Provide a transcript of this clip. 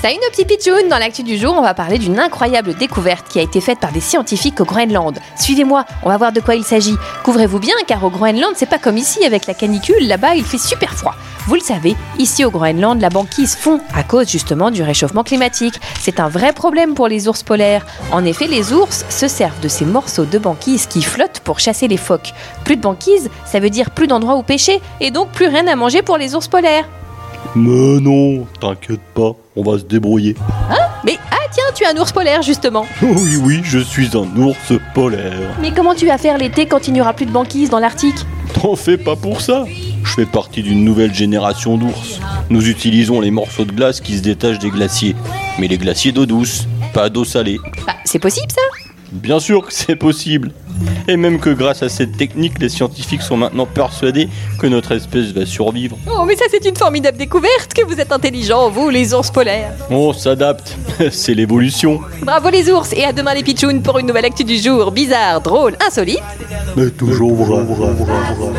Salut nos petits pitchouns Dans l'actu du jour, on va parler d'une incroyable découverte qui a été faite par des scientifiques au Groenland. Suivez-moi, on va voir de quoi il s'agit. Couvrez-vous bien car au Groenland, c'est pas comme ici avec la canicule, là-bas il fait super froid. Vous le savez, ici au Groenland, la banquise fond à cause justement du réchauffement climatique. C'est un vrai problème pour les ours polaires. En effet, les ours se servent de ces morceaux de banquise qui flottent pour chasser les phoques. Plus de banquise, ça veut dire plus d'endroits où pêcher et donc plus rien à manger pour les ours polaires. Mais non, t'inquiète pas, on va se débrouiller. Mais ah tiens, tu es un ours polaire justement. Oui, oui, je suis un ours polaire. Mais comment tu vas faire l'été quand il n'y aura plus de banquise dans l'Arctique? T'en fais pas pour ça. Je fais partie d'une nouvelle génération d'ours. Nous utilisons les morceaux de glace qui se détachent des glaciers. Mais les glaciers d'eau douce, pas d'eau salée. Bah, c'est possible ça? Bien sûr que c'est possible. Et même que grâce à cette technique, les scientifiques sont maintenant persuadés que notre espèce va survivre. Oh mais ça c'est une formidable découverte que vous êtes intelligents, vous les ours polaires. On s'adapte, c'est l'évolution. Bravo les ours et à demain les pitchouns pour une nouvelle actu du jour, bizarre, drôle, insolite. Mais toujours vrai, vrai, vrai, vrai.